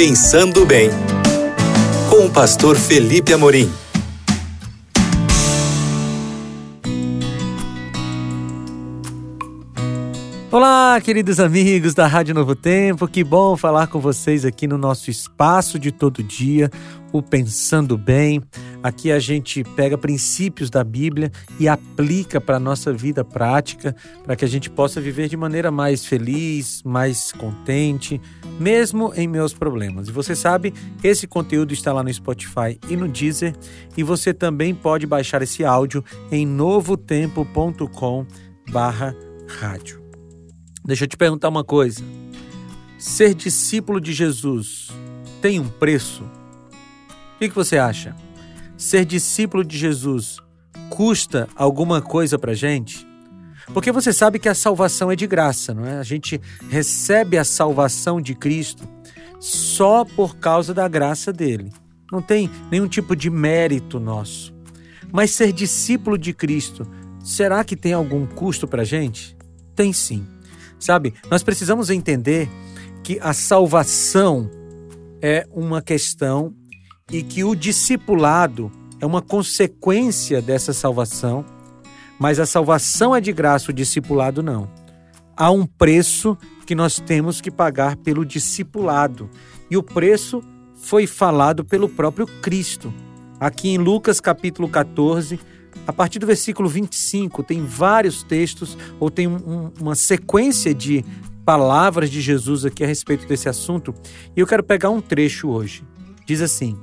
Pensando Bem, com o pastor Felipe Amorim. Olá, queridos amigos da Rádio Novo Tempo, que bom falar com vocês aqui no nosso espaço de todo dia, o Pensando Bem. Aqui a gente pega princípios da Bíblia e aplica para a nossa vida prática, para que a gente possa viver de maneira mais feliz, mais contente, mesmo em meus problemas. E você sabe, esse conteúdo está lá no Spotify e no Deezer, e você também pode baixar esse áudio em novotempo.com/rádio. Deixa eu te perguntar uma coisa. Ser discípulo de Jesus tem um preço? O que, você acha? Ser discípulo de Jesus custa alguma coisa para gente? Porque você sabe que a salvação é de graça, não é? A gente recebe a salvação de Cristo só por causa da graça dele. Não tem nenhum tipo de mérito nosso. Mas ser discípulo de Cristo, será que tem algum custo para gente? Tem sim. Sabe, nós precisamos entender que a salvação é uma questão e que o discipulado é uma consequência dessa salvação, mas a salvação é de graça, o discipulado não. Há um preço que nós temos que pagar pelo discipulado, e o preço foi falado pelo próprio Cristo. Aqui em Lucas capítulo 14, a partir do versículo 25, tem vários textos, ou tem um, uma sequência de palavras de Jesus aqui a respeito desse assunto, e eu quero pegar um trecho hoje. Diz assim: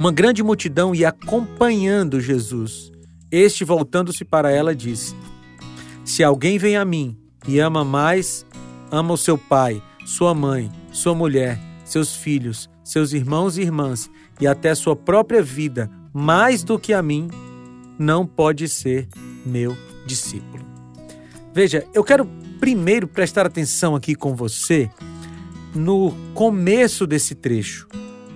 Uma grande multidão ia acompanhando Jesus. Este, voltando-se para ela, disse: Se alguém vem a mim e ama mais, ama o seu pai, sua mãe, sua mulher, seus filhos, seus irmãos e irmãs, e até sua própria vida, mais do que a mim, não pode ser meu discípulo. Veja, eu quero primeiro prestar atenção aqui com você no começo desse trecho.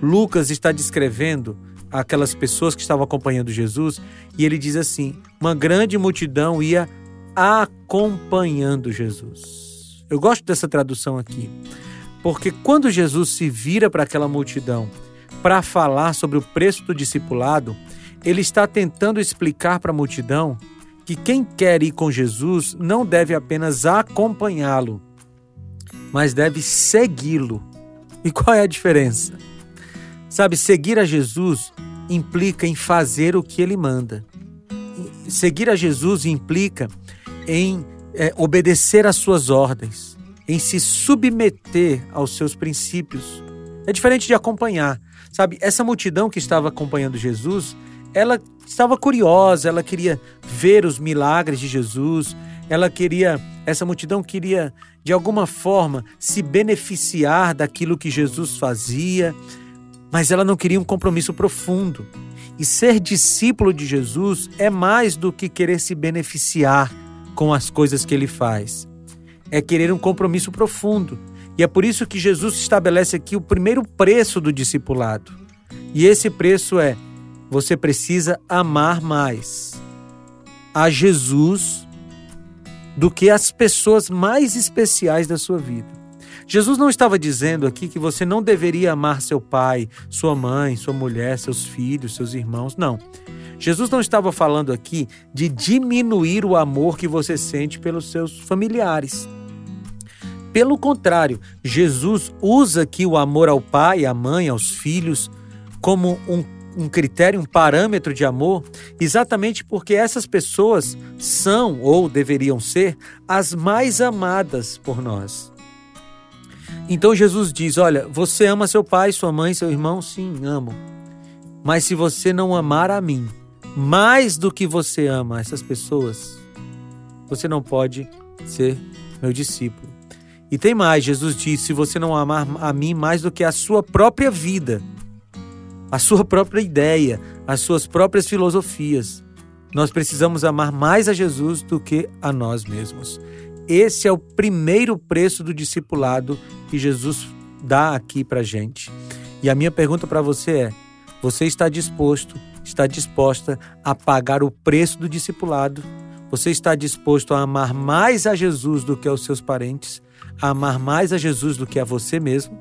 Lucas está descrevendo aquelas pessoas que estavam acompanhando Jesus e ele diz assim: uma grande multidão ia acompanhando Jesus. Eu gosto dessa tradução aqui, porque quando Jesus se vira para aquela multidão para falar sobre o preço do discipulado, ele está tentando explicar para a multidão que quem quer ir com Jesus não deve apenas acompanhá-lo, mas deve segui-lo. E qual é a diferença? Sabe, seguir a Jesus implica em fazer o que ele manda. Seguir a Jesus implica em é, obedecer às suas ordens, em se submeter aos seus princípios. É diferente de acompanhar. Sabe, essa multidão que estava acompanhando Jesus, ela estava curiosa, ela queria ver os milagres de Jesus, ela queria, essa multidão queria de alguma forma se beneficiar daquilo que Jesus fazia, mas ela não queria um compromisso profundo. E ser discípulo de Jesus é mais do que querer se beneficiar com as coisas que ele faz. É querer um compromisso profundo. E é por isso que Jesus estabelece aqui o primeiro preço do discipulado. E esse preço é você precisa amar mais a Jesus do que as pessoas mais especiais da sua vida. Jesus não estava dizendo aqui que você não deveria amar seu pai, sua mãe, sua mulher, seus filhos, seus irmãos. Não. Jesus não estava falando aqui de diminuir o amor que você sente pelos seus familiares. Pelo contrário, Jesus usa aqui o amor ao pai, à mãe, aos filhos, como um um critério, um parâmetro de amor, exatamente porque essas pessoas são ou deveriam ser as mais amadas por nós. Então Jesus diz: Olha, você ama seu pai, sua mãe, seu irmão? Sim, amo. Mas se você não amar a mim mais do que você ama essas pessoas, você não pode ser meu discípulo. E tem mais: Jesus diz: se você não amar a mim mais do que a sua própria vida, a sua própria ideia, as suas próprias filosofias. Nós precisamos amar mais a Jesus do que a nós mesmos. Esse é o primeiro preço do discipulado que Jesus dá aqui para gente. E a minha pergunta para você é: você está disposto, está disposta a pagar o preço do discipulado? Você está disposto a amar mais a Jesus do que aos seus parentes? A amar mais a Jesus do que a você mesmo?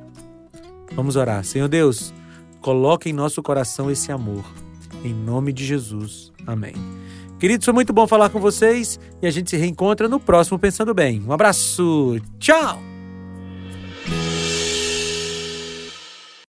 Vamos orar. Senhor Deus, coloque em nosso coração esse amor. Em nome de Jesus. Amém. Queridos, foi muito bom falar com vocês e a gente se reencontra no próximo Pensando Bem. Um abraço. Tchau!